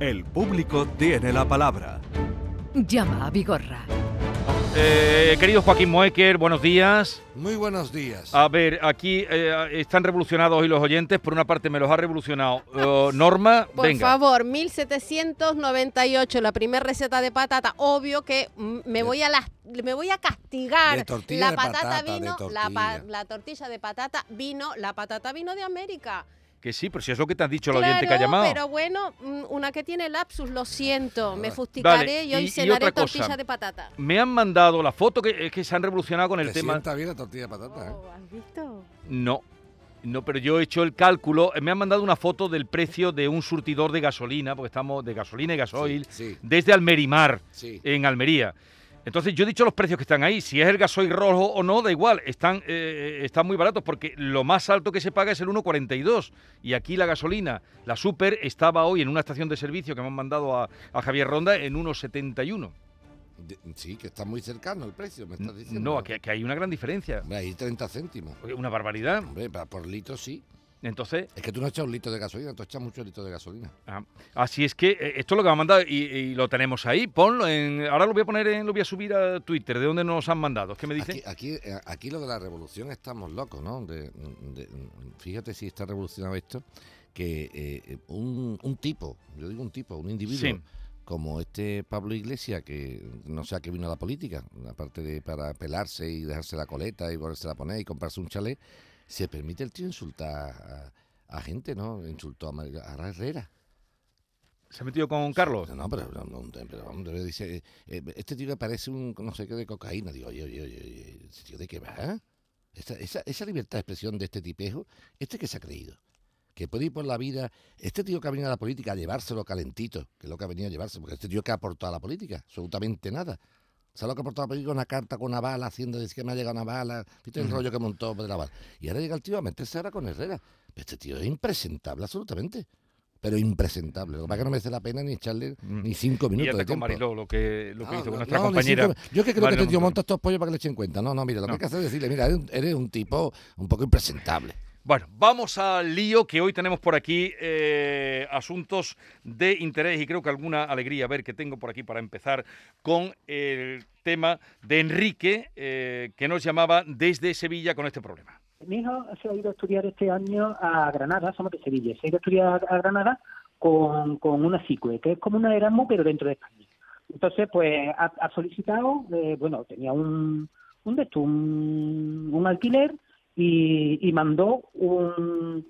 El público tiene la palabra. Llama a Vigorra. Eh, querido Joaquín Moecker, buenos días. Muy buenos días. A ver, aquí eh, están revolucionados hoy los oyentes. Por una parte me los ha revolucionado eh, Norma. Por venga. favor, 1798, la primera receta de patata. Obvio que me voy a las me voy a castigar. De tortilla la de patata, patata, de vino, la, pa- tortilla. la tortilla de patata vino, la patata vino de América. Que sí, pero si es lo que te han dicho el oyente que ha Claro, llamado. pero bueno, mm, una que tiene lapsus, lo siento. Me Vale, fustigaré y y- hoy y cenaré otra cosa. tortilla de patata. Me han mandado la foto que, es que se han revolucionado con el Te tema. sienta bien la tortilla de patata, ¿eh? Oh, ¿Has visto? No. No, pero yo he hecho el cálculo. Me han mandado una foto del precio de un surtidor de gasolina, porque estamos de gasolina y gasoil, Sí, desde Almerimar, sí. en Almería. Entonces yo he dicho los precios que están ahí. Si es el gasoil rojo o no, da igual. Están, eh, están muy baratos porque lo más alto que se paga es el 1,42. Y aquí la gasolina, la super, estaba hoy en una estación de servicio que me han mandado a, a Javier Ronda en 1,71. De- sí, que está muy cercano el precio, me estás diciendo. No, que, que hay una gran diferencia. Hombre, ahí 30 céntimos. Una barbaridad. Hombre, por litro sí. Entonces, Es que tú no echas un litro de gasolina, tú echas mucho litro de gasolina. Ah, así es que eh, esto es lo que me han mandado y, y lo tenemos ahí. Ponlo en. Ahora lo voy a poner en, lo voy a subir a Twitter. ¿De dónde nos han mandado? ¿Qué me dice? Aquí, aquí, eh, aquí lo de la revolución estamos locos, ¿no? De- de- fíjate si está revolucionado esto, que eh, un, un tipo, yo digo un tipo, un individuo, Sí. como este Pablo Iglesias, que no sé a qué vino a la política, aparte de para pelarse y dejarse la coleta y volverse a poner y comprarse un chalet, se permite el tío insultar a, a gente, ¿no? Insultó a, a Herrera. ¿Se ha metido con Carlos? No, pero, dice, eh, este tío parece un no sé qué de cocaína. Digo, oye, oye, oye, oye, ¿ese tío de qué va? Esa, esa, esa libertad de expresión de este tipejo, ¿este que se ha creído? Que puede ir por la vida, este tío que ha venido a la política a llevárselo calentito, que es lo que ha venido a llevarse, porque este tío que ha aportado a la política, absolutamente nada. ¿Sabes lo que ha aportado a la política? Una carta con una bala, haciendo decir que me ha llegado una bala, ¿viste el rollo que montó de la bala? Y ahora llega el tío a meterse ahora con Herrera. Pero este tío es impresentable absolutamente. Pero impresentable. Lo que pasa es que no merece la pena ni echarle Mm. ni cinco Y minutos anda de con tiempo. Mariló, lo que, lo que No, hizo con no, nuestra no, compañera. cinco- yo que creo que Mariló este tío monta estos pollos para que le echen cuenta. No, no, mira, lo que hay que hacer es decirle, mira, eres un, eres un tipo un poco impresentable. Bueno, vamos al lío que hoy tenemos por aquí eh, asuntos de interés y creo que alguna alegría. A ver, que tengo por aquí para empezar con el tema de Enrique, eh, que nos llamaba desde Sevilla con este problema. Mi hijo se ha ido a estudiar este año a Granada, somos de Sevilla, se ha ido a estudiar a Granada con, una CICUE, que es como una Erasmus, pero dentro de España. Entonces, pues ha, solicitado, eh, bueno, tenía un, un, un, un alquiler y, y mandó un-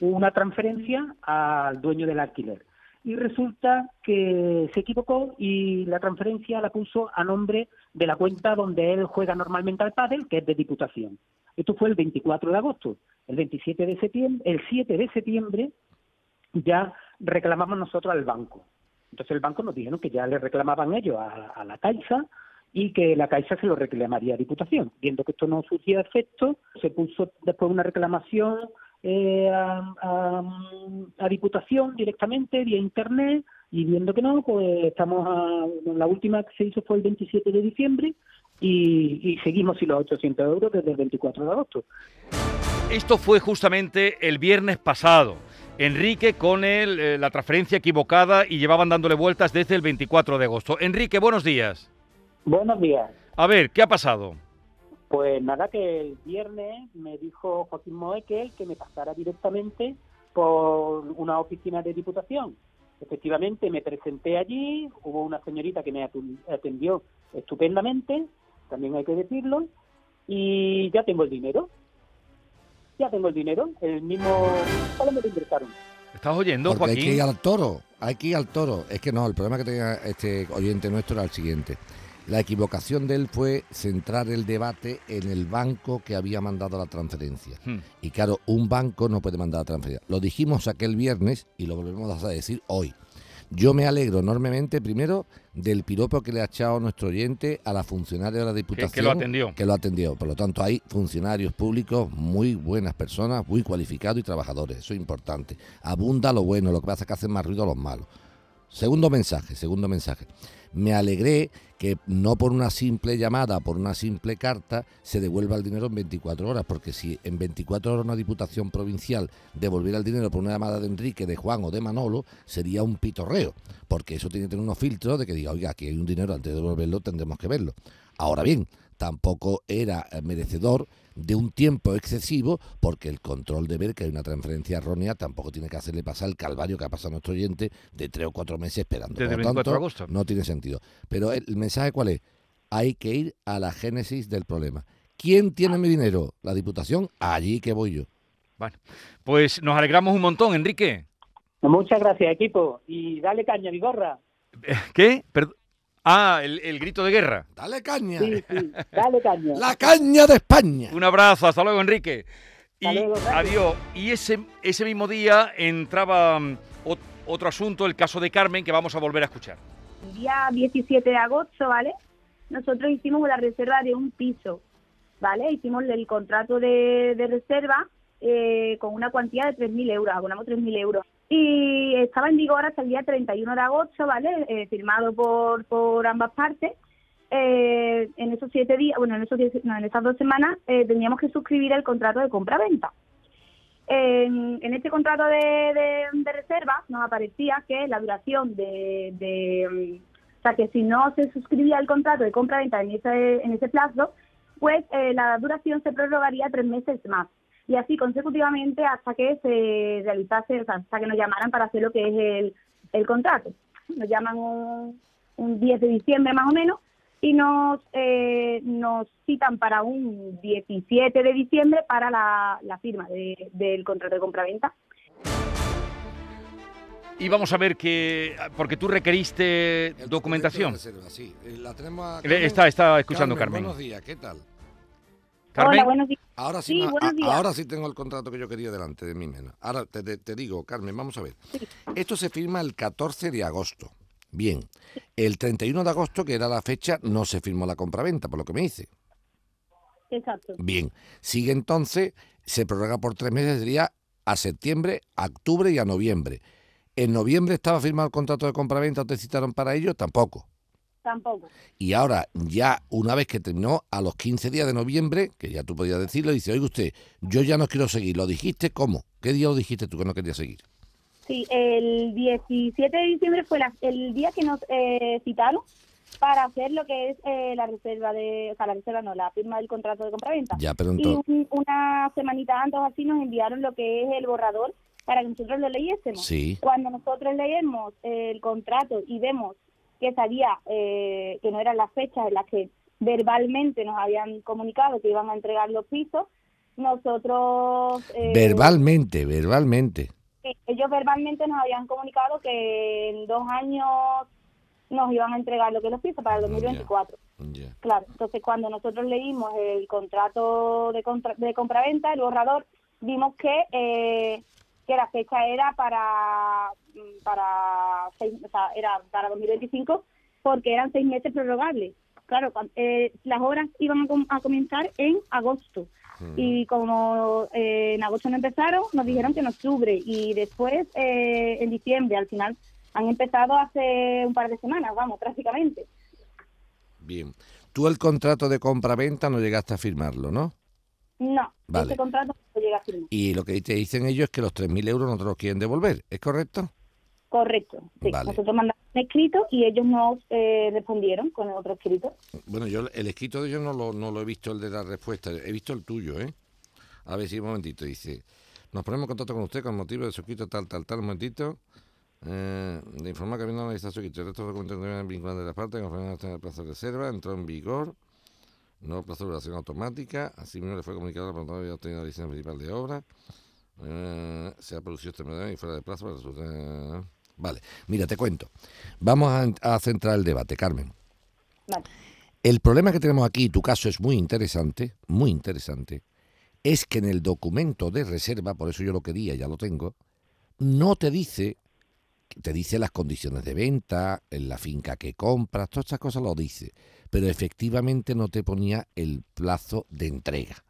una transferencia al dueño del alquiler. Y resulta que se equivocó y la transferencia la puso a nombre de la cuenta donde él juega normalmente al pádel, que es de Diputación. Esto fue el 24 de agosto. El 27 de septiembre, el 7 de septiembre ya reclamamos nosotros al banco. Entonces el banco nos dijeron que ya le reclamaban ellos a, a la Caixa y que la Caixa se lo reclamaría a Diputación. Viendo que esto no surgía efecto, se puso después una reclamación eh, a, a- Diputación directamente vía Internet y viendo que no, pues estamos a, la última que se hizo fue el 27 de diciembre y, y seguimos sin los 800 euros desde el 24 de agosto. Esto fue justamente el viernes pasado. Enrique con el, eh, la transferencia equivocada y llevaban dándole vueltas desde el 24 de agosto. Enrique, buenos días. Buenos días. A ver, ¿qué ha pasado? Pues nada, que el viernes me dijo Joaquín Moekel que me pasara directamente por una oficina de diputación. Efectivamente, me presenté allí, hubo una señorita que me atendió estupendamente, también hay que decirlo, y ya tengo el dinero. Ya tengo el dinero, el mismo... ¿Cuándo me lo ingresaron? ¿Estás oyendo, Porque hay que ir Joaquín? al toro, hay que ir al toro. Es que no, el problema que tenía este oyente nuestro era el siguiente. La equivocación de él fue centrar el debate en el banco que había mandado la transferencia. Hmm. Y claro, un banco no puede mandar la transferencia. Lo dijimos aquel viernes y lo volvemos a decir hoy. Yo me alegro enormemente, primero, del piropo que le ha echado nuestro oyente a la funcionaria de la Diputación. que lo atendió. Que lo atendió. Por lo tanto, hay funcionarios públicos muy buenas personas, muy cualificados y trabajadores. Eso es importante. Abunda lo bueno, lo que pasa es que hacen más ruido los malos. segundo mensaje, segundo mensaje. Me alegré que no por una simple llamada, por una simple carta, se devuelva el dinero en 24 horas, porque si en 24 horas una diputación provincial devolviera el dinero por una llamada de Enrique, de Juan o de Manolo, sería un pitorreo, porque eso tiene que tener unos filtros de que diga, oiga, aquí hay un dinero, antes de devolverlo tendremos que verlo. Ahora bien, tampoco era merecedor de un tiempo excesivo, porque el control de ver que hay una transferencia errónea tampoco tiene que hacerle pasar el calvario que ha pasado a nuestro oyente de tres o cuatro meses esperando. Desde Por lo 24 de tanto, agosto. no tiene sentido. Pero el mensaje cuál es? Hay que ir a la génesis del problema. ¿Quién tiene mi dinero? La Diputación, allí que voy yo. Bueno, pues nos alegramos un montón, Enrique. Muchas gracias, equipo. Y dale caña, Vigorra. ¿Qué? Perd- Ah, el, el grito de guerra. Dale caña. Sí, sí, dale caña. La caña de España. Un abrazo, hasta luego, Enrique. Y luego, adiós. Y ese, ese mismo día entraba mm, ot- otro asunto, el caso de Carmen, que vamos a volver a escuchar. el día 17 de agosto, ¿vale? Nosotros hicimos la reserva de un piso, ¿vale? Hicimos el contrato de, de reserva eh, con una cuantía de 3.000 euros, abonamos 3.000 euros. Y estaba en vigor hasta el día 31 de agosto, ¿vale? Eh, firmado por, por ambas partes. Eh, en esos siete días, bueno, en, esos diez- no, en esas dos semanas eh, teníamos que suscribir el contrato de compra-venta. En, este contrato de, de- de reserva nos aparecía que la duración de, de, mm, o sea, que si no se suscribía el contrato de compra-venta en ese, en ese plazo, pues eh, la duración se prorrogaría tres meses más. Y así consecutivamente hasta que se realizase, o sea, hasta que nos llamaran para hacer lo que es el, el contrato. Nos llaman un, un 10 de diciembre más o menos y nos, eh, nos citan para un 17 de diciembre para la, la firma de- del contrato de compraventa. Y vamos a ver que, porque tú requeriste El documentación. reserva, sí. Eh, La tenemos a Carmen. Está, está escuchando Carmen. Buenos días, ¿qué tal? Carmen, Hola, buenos días. Ahora sí, a- ahora sí tengo el contrato que yo quería delante de mí menos. Ahora te, te- te digo, Carmen, vamos a ver. Esto se firma el 14 de agosto. Bien. El 31 de agosto, que era la fecha, no se firmó la compraventa, por lo que me dice. Exacto. Bien. Sigue entonces, se prorroga por tres meses, sería a septiembre, a octubre y a noviembre. ¿En noviembre estaba firmado el contrato de compraventa o te citaron para ello? Tampoco. Tampoco. Y ahora, ya una vez que terminó, a los 15 días de noviembre, que ya tú podías decirlo, dice, oiga usted, yo ya no quiero seguir. ¿Lo dijiste cómo? ¿Qué día lo dijiste tú que no querías seguir? Sí, el 17 de diciembre fue la- el día que nos eh, citaron para hacer lo que es eh, la reserva de, o sea, la reserva no, la firma del contrato de compraventa. Ya, pero Y un- una semanita antes así nos enviaron lo que es el borrador para que nosotros lo leyésemos. Sí, Cuando nosotros leemos el contrato y vemos que sabía eh, que no eran las fechas en las que verbalmente nos habían comunicado que iban a entregar los pisos, nosotros... eh, verbalmente, verbalmente. Sí, ellos verbalmente nos habían comunicado que en dos años nos iban a entregar lo que los pisos para el Ya. 2024. Ya. Claro, entonces cuando nosotros leímos el contrato de, contra- de compraventa, el borrador, vimos que eh, que la fecha era para para seis, o sea, era para 2025 porque eran seis meses prorrogables. Claro, eh, las obras iban a, com- a comenzar en agosto y como eh, en agosto no empezaron, nos dijeron que en octubre y después eh, en diciembre. Al final han empezado hace un par de semanas, vamos, prácticamente. Bien. Tú el contrato de compraventa no llegaste a firmarlo, ¿no? No, Vale. ese contrato no llega a firmar. Y lo que te dicen ellos es que los 3.000 euros no te los quieren devolver, ¿es correcto? Correcto. Sí. Vale. Nosotros mandamos un escrito y ellos nos eh, respondieron con el otro escrito. Bueno, yo el escrito de ellos no lo, no lo he visto el de la respuesta, he visto el tuyo, ¿eh? A ver si un momentito, dice, nos ponemos en contacto con usted con motivo de su escrito tal, tal, tal, un momentito. Eh, de informar que habiendo analizado su escrito, el resto de documentos vinculantes de la parte, conforme a el plazo de reserva, entró en vigor, nuevo plazo de duración automática, asimismo le fue comunicado a la plantilla había obtenido la licencia principal de obra, eh, se ha producido este y fuera de plazo para resultar... Vale, mira, te cuento. Vamos a, a centrar el debate, Carmen. Vale. El problema que tenemos aquí, y tu caso es muy interesante, muy interesante, es que en el documento de reserva, por eso yo lo quería, ya lo tengo, no te dice, te dice las condiciones de venta, en la finca que compras, todas estas cosas lo dice, pero efectivamente no te ponía el plazo de entrega.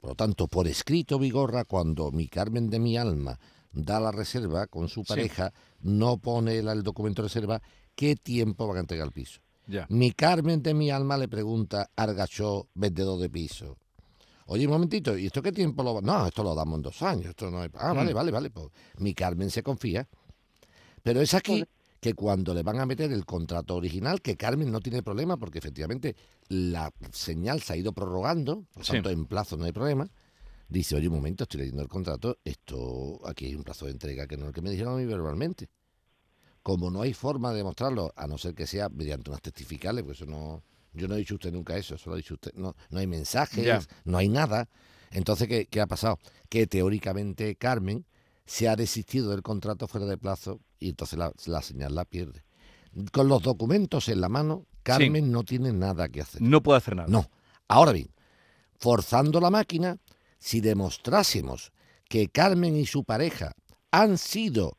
Por lo tanto, por escrito, Vigorra, cuando mi Carmen de mi alma da la reserva con su pareja, no pone el, el documento de reserva, ¿qué tiempo van a entregar el piso? Ya. Mi Carmen de mi alma le pregunta al gachó vendedor de piso. Oye, un momentito, ¿y esto qué tiempo lo va? No, esto lo damos en dos años. Esto no hay... Ah, vale, Mm. vale, vale. Pues mi Carmen se confía. Pero es aquí que cuando le van a meter el contrato original, que Carmen no tiene problema, porque efectivamente la señal se ha ido prorrogando, por Sí. tanto en plazo no hay problema. Dice, oye, un momento, estoy leyendo el contrato, esto, aquí hay un plazo de entrega que no es el que me dijeron a mí verbalmente. Como no hay forma de demostrarlo, a no ser que sea mediante unas testificales, pues eso no, yo no he dicho usted nunca eso, eso lo ha dicho usted, no, no hay mensajes, no hay nada. Entonces, ¿qué, ¿qué ha pasado? Que teóricamente Carmen se ha desistido del contrato fuera de plazo y entonces la, la señal la pierde. Con los documentos en la mano, Carmen no tiene nada que hacer. No puede hacer nada. No. Ahora bien, forzando la máquina, si demostrásemos que Carmen y su pareja han sido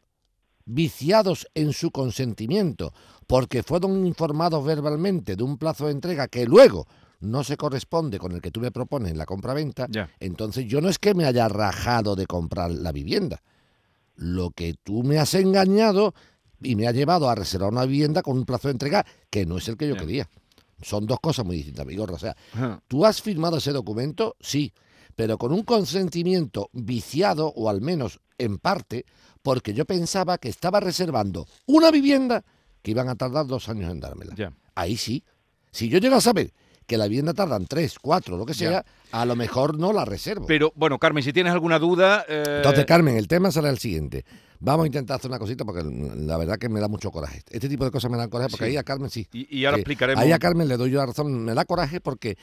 viciados en su consentimiento porque fueron informados verbalmente de un plazo de entrega que luego no se corresponde con el que tú me propones en la compraventa, Ya. entonces yo no es que me haya rajado de comprar la vivienda. Lo que tú me has engañado y me ha llevado a reservar una vivienda con un plazo de entrega que no es el que yo quería. Son dos cosas muy distintas, Vigorra. O sea. ¿Tú has firmado ese documento? Sí, pero con un consentimiento viciado, o al menos en parte, porque yo pensaba que estaba reservando una vivienda que iban a tardar dos años en dármela. Ahí sí. Si yo llego a saber que la vivienda tardan tres, cuatro, lo que sea, a lo mejor no la reservo. Pero bueno, Carmen, si tienes alguna duda. eh, Entonces, Carmen, el tema será el siguiente. Vamos a intentar hacer una cosita porque la verdad que me da mucho coraje. Este tipo de cosas me dan coraje porque Sí. ahí a Carmen sí. y, y ahora explicaremos. Ahí a Carmen le doy yo la razón. Me da coraje porque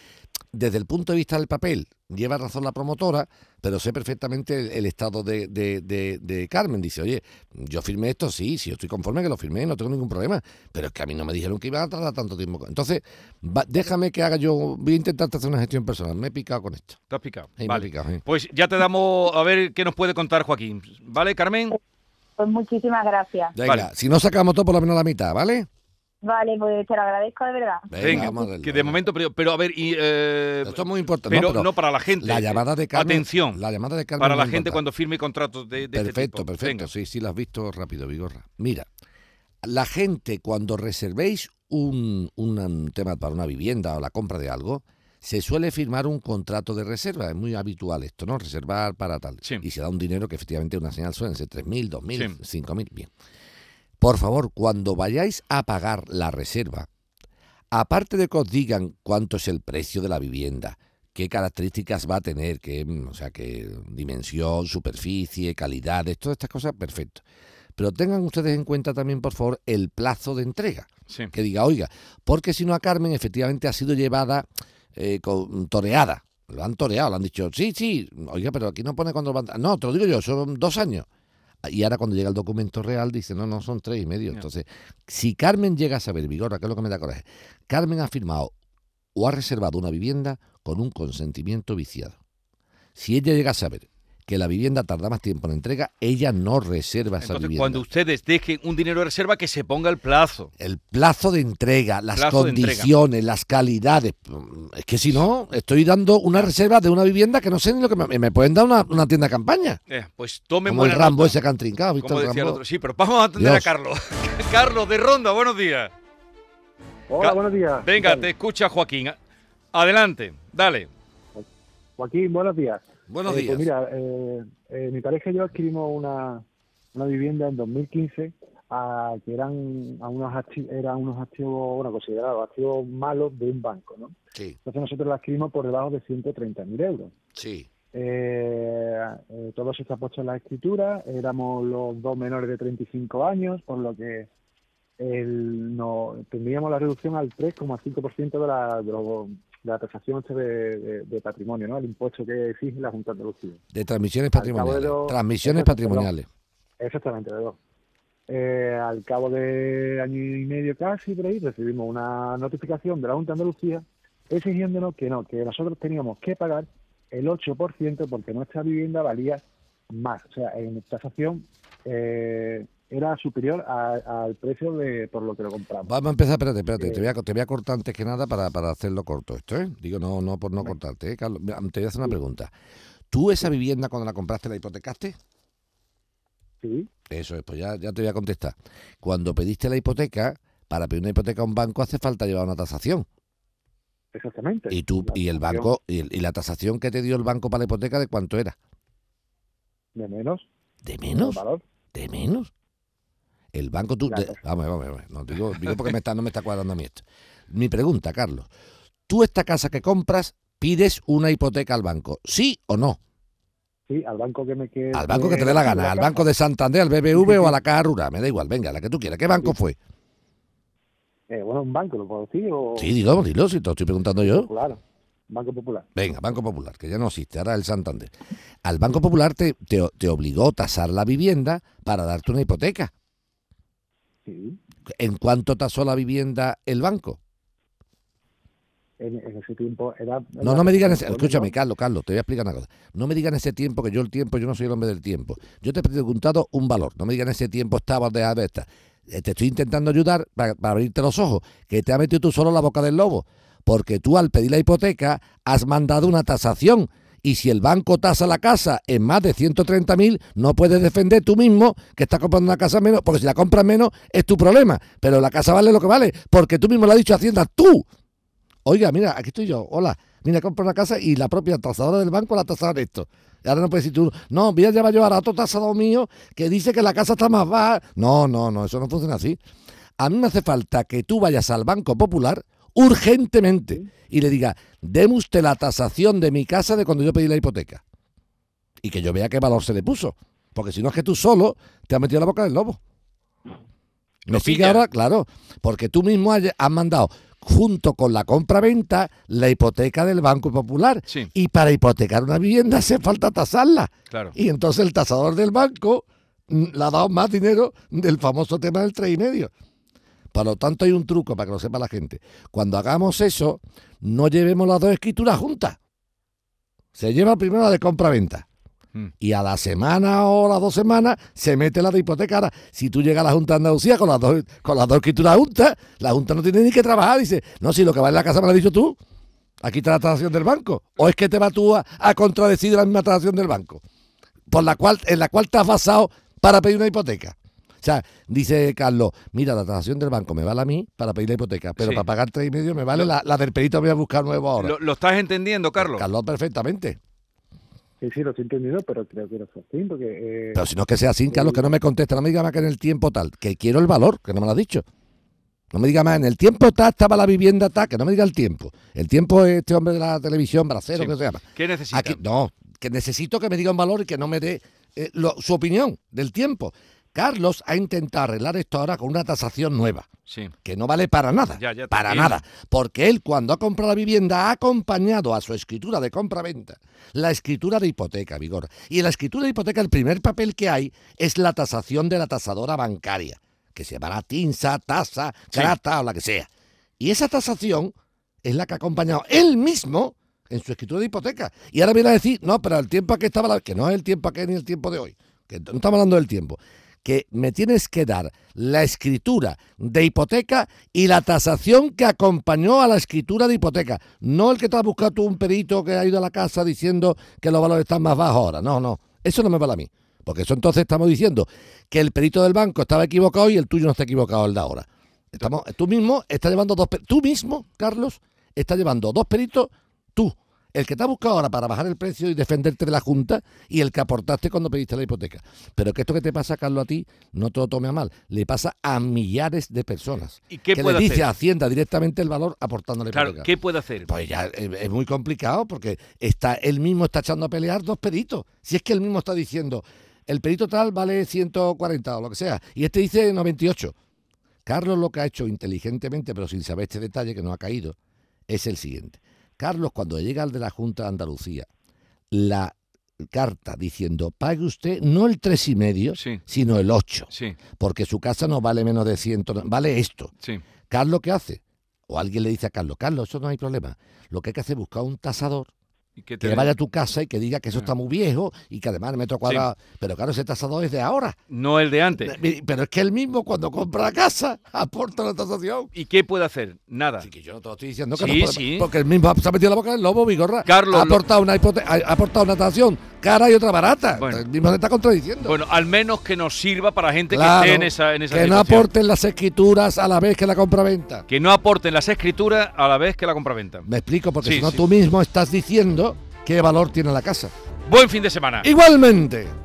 desde el punto de vista del papel lleva razón la promotora, pero sé perfectamente el, el estado de, de- de- de Carmen. Dice, oye, yo firmé esto, sí, sí, yo estoy conforme que lo firmé, no tengo ningún problema, pero es que a mí no me dijeron que iban a tardar tanto tiempo. Entonces, va- déjame que haga yo, voy a intentar hacer una gestión personal. Me he picado con esto. Te has picado. Sí, Vale. picado, sí. Pues ya te damos a ver qué nos puede contar Joaquín. ¿Vale, Carmen? Pues muchísimas gracias. Venga, Vale. si no sacamos todo por lo menos la mitad, ¿vale? Vale, pues te lo agradezco de verdad. Venga, vamos a darle. que de momento, pero, pero a ver, y, eh, Esto es muy importante. pero, no, pero no para la gente. La llamada de Carmen. Atención, La llamada de Carmen para la gente importante. cuando firme contratos de, de este Perfecto, tipo. perfecto. Venga. Sí, sí, lo has visto rápido, Vigorra. Mira, la gente cuando reservéis un, un tema para una vivienda o la compra de algo, se suele firmar un contrato de reserva. Es muy habitual esto, ¿no? Reservar para tal. Sí. Y se da un dinero que efectivamente una señal suele ser 3.000, 2.000, Sí. 5.000. Bien. Por favor, cuando vayáis a pagar la reserva, aparte de que os digan cuánto es el precio de la vivienda, qué características va a tener, qué, mm, o sea, qué dimensión, superficie, calidades, todas estas cosas, perfecto. Pero tengan ustedes en cuenta también, por favor, el plazo de entrega. Sí. Que diga, oiga, porque si no a Carmen efectivamente ha sido llevada eh, con, toreada. Lo han toreado, le han dicho, sí, sí, oiga, pero aquí no pone cuándo van. a-". No, te lo digo yo, son dos años. Y ahora cuando llega el documento real dice, no, no, son tres y medio. Entonces, si Carmen llega a saber, Vigorra, que es lo que me da coraje, Carmen ha firmado o ha reservado una vivienda con un consentimiento viciado. Si ella llega a saber que la vivienda tarda más tiempo en la entrega, ella no reserva esa Entonces, vivienda. cuando ustedes dejen un dinero de reserva, que se ponga el plazo. El plazo de entrega, las Plazo de entrega. condiciones, las calidades. Es que si no, estoy dando una reserva de una vivienda que no sé ni lo que me, me pueden dar una, una tienda de campaña. Eh, pues tomen Como el Rambo nota, ese que han trincado, ¿viste? Como el decía el Rambo? otro. Sí, pero vamos a atender Dios. a Carlos. Carlos, de Ronda, buenos días. Hola, Ca- buenos días. ¿Qué Venga, te escucha Joaquín. Adelante, dale. Joaquín, buenos días. Buenos Eh, días. Pues mira, eh, eh, mi pareja y yo adquirimos una, una vivienda en 2015 a, que eran a unos eran unos activos, bueno, considerados activos malos de un banco, ¿no? Sí, Entonces nosotros la adquirimos por debajo de 130.000 euros. sí. Eh, eh, todo eso está puesto en la escritura, éramos los dos menores de 35 años, por lo que el, no, tendríamos la reducción al 3,5% de la, de, lo- de la tasación este de, de- de patrimonio, ¿no? el impuesto que exige la Junta de Andalucía. De transmisiones de patrimoniales. los- Transmisiones patrimoniales. Exactamente, de dos. Eh, al cabo de año y medio casi, por ahí, recibimos una notificación de la Junta de Andalucía exigiéndonos que no, que nosotros teníamos que pagar el 8% porque nuestra vivienda valía más. O sea, en tasación eh, era superior al precio de por lo que lo compramos. Vamos a empezar, espérate, espérate. Eh. Te, voy a, te voy a cortar antes que nada para, para hacerlo corto esto, ¿eh? Digo, no, no por no cortarte, ¿eh, Carlos? Te voy a hacer una pregunta. ¿Tú esa vivienda cuando la compraste la hipotecaste? Sí, Eso es, pues ya, ya te voy a contestar. Cuando pediste la hipoteca, para pedir una hipoteca a un banco hace falta llevar una tasación. exactamente. Y tú, y el banco, y, el- y la tasación que te dio el banco para la hipoteca, ¿de cuánto era? De menos. ¿De menos? ¿De menos? El banco tú... De- vamos, vamos, vamos. No, digo, digo porque me está, no me está cuadrando a mí esto. Mi pregunta, Carlos. ¿Tú esta casa que compras pides una hipoteca al banco? ¿Sí o no? Sí, al banco que me quede. Al banco que te dé la gana, al banco de Santander, al BBV o a la Caja Rural, me da igual, venga, la que tú quieras. ¿Qué banco fue? Eh, bueno, un banco, ¿lo puedo decir? O... Sí, dilo, dilo, si te lo estoy preguntando yo. Claro, Banco Popular. Venga, Banco Popular, que ya no existe, ahora el Santander. Al Banco Popular te, te, te obligó a tasar la vivienda para darte una hipoteca. Sí, ¿En cuánto tasó la vivienda el banco? en, en ese tiempo era... No, no me digan ese, escúchame. Carlos, Carlos, te voy a explicar una cosa. No me digan ese tiempo, que yo el tiempo, yo no soy el hombre del tiempo. Yo te he preguntado un valor. No me digan ese tiempo estaba de esta. Eh, Te estoy intentando ayudar para, para abrirte los ojos, que te ha metido tú solo la boca del lobo. Porque tú al pedir la hipoteca has mandado una tasación. Y si el banco tasa la casa en más de 130.000, no puedes defender tú mismo que estás comprando una casa menos, porque si la compras menos es tu problema. Pero la casa vale lo que vale, porque tú mismo lo has dicho a Hacienda, tú. Oiga, mira, aquí estoy yo. Hola. Mira, compro una casa y la propia tasadora del banco la tasado en esto. Y ahora no puedes decir tú, no, voy a llevar yo a otro tasador mío que dice que la casa está más baja. No, no, no, eso no funciona así. A mí me hace falta que tú vayas al Banco Popular urgentemente y le digas, deme usted la tasación de mi casa de cuando yo pedí la hipoteca. Y que yo vea qué valor se le puso. Porque si no es que tú solo te has metido la boca del lobo. ¿Me Lo sigue ahora? Claro, porque tú mismo has has mandado junto con la compra-venta la hipoteca del Banco Popular. Sí. Y para hipotecar una vivienda hace falta tasarla. Claro. Y entonces el tasador del banco mm, le ha dado más dinero del famoso tema del tres y medio. Por lo tanto, hay un truco para que lo sepa la gente. Cuando hagamos eso, no llevemos las dos escrituras juntas. Se lleva primero la de compra-venta. Mm. Y a la semana o las dos semanas se mete la de hipoteca. Ahora, si tú llegas a la Junta de Andalucía con las dos, con las dos escrituras juntas, la Junta no tiene ni que trabajar. Dice, no, si lo que vale la casa me lo has dicho tú. Aquí está la transacción del banco. ¿O es que te vas tú a, a contradecir la misma transacción del banco? Por la cual, en la cual te has basado para pedir una hipoteca. O sea, dice Carlos, mira, la transacción del banco me vale a mí para pedir la hipoteca, pero Sí. para pagar tres y medio me vale la, la del perito voy a buscar nuevo ahora. ¿Lo, lo estás entendiendo, Carlos? Carlos, perfectamente. Sí, sí, lo estoy entendiendo, pero creo que era así, porque... eh, Pero si no es que sea así, Carlos, que no me contesta, no me diga más que en el tiempo tal, que quiero el valor, que no me lo ha dicho. No me diga más, en el tiempo tal estaba la vivienda tal, que no me diga el tiempo. El tiempo es este hombre de la televisión, bracero, Sí. que se llama. ¿Qué necesitas? Aquí, no, que necesito que me diga un valor y que no me dé eh, lo- su opinión del tiempo. Carlos ha intentado arreglar esto ahora con una tasación nueva, Sí. que no vale para nada, Ya, ya te para nada, porque él cuando ha comprado la vivienda ha acompañado a su escritura de compra-venta la escritura de hipoteca, Vigor. Y en la escritura de hipoteca el primer papel que hay es la tasación de la tasadora bancaria, que se llamará TINSA, TASA, Sí. CRATA o la que sea. Y esa tasación es la que ha acompañado él mismo en su escritura de hipoteca. Y ahora viene a decir, no, pero el tiempo a que estaba, la... que no es el tiempo a que ni el tiempo de hoy, que no estamos hablando del tiempo, que me tienes que dar la escritura de hipoteca y la tasación que acompañó a la escritura de hipoteca. No el que te has buscado tú un perito que ha ido a la casa diciendo que los valores están más bajos ahora. No, no, eso no me vale a mí. Porque eso entonces estamos diciendo que el perito del banco estaba equivocado y el tuyo no está equivocado el de ahora. Estamos, tú mismo estás llevando dos tú mismo, Carlos, estás llevando dos peritos, tú, el que te ha buscado ahora para bajar el precio y defenderte de la Junta y el que aportaste cuando pediste la hipoteca. Pero que esto que te pasa, Carlos, a ti, no te lo tome a mal, le pasa a millares de personas. ¿Y qué que puede le dice hacer? a Hacienda directamente el valor aportando la Claro, hipoteca. ¿qué puede hacer? Pues ya es, es muy complicado porque está él mismo está echando a pelear dos peritos. Si es que él mismo está diciendo, el perito tal vale 140 o lo que sea, y este dice 98. Carlos lo que ha hecho inteligentemente, pero sin saber este detalle que no ha caído, es el siguiente. Carlos, cuando llega al de la Junta de Andalucía, la carta diciendo, pague usted no el tres y medio, Sí. sino el 8, Sí, porque su casa no vale menos de 100, vale esto. sí. Carlos, ¿qué hace? O alguien le dice a Carlos, Carlos, eso no hay problema. Lo que hay que hacer es buscar un tasador ¿Y qué te que digo? vaya a tu casa y que diga que eso está muy viejo y que además el metro cuadrado. Pero claro, ese tasador es de ahora. No el de antes. Eh, Pero es que él mismo cuando compra la casa aporta la tasación. ¿Y qué puede hacer? Nada. Así que yo no te lo estoy diciendo que Sí, no sí. porque el mismo se ha metido la boca en el lobo, Vigorra. Carlos, ha aportado, una ha aportado una tasación cara y otra barata. Bueno. El mismo se está contradiciendo. Bueno, al menos que nos sirva para gente Claro, que esté en esa, en esa que no aporten las escrituras a la vez que la compra-venta. Que no aporten las escrituras a la vez que la compraventa. Me explico, porque Sí, si no sí. tú mismo estás diciendo qué valor tiene la casa. Buen fin de semana. Igualmente.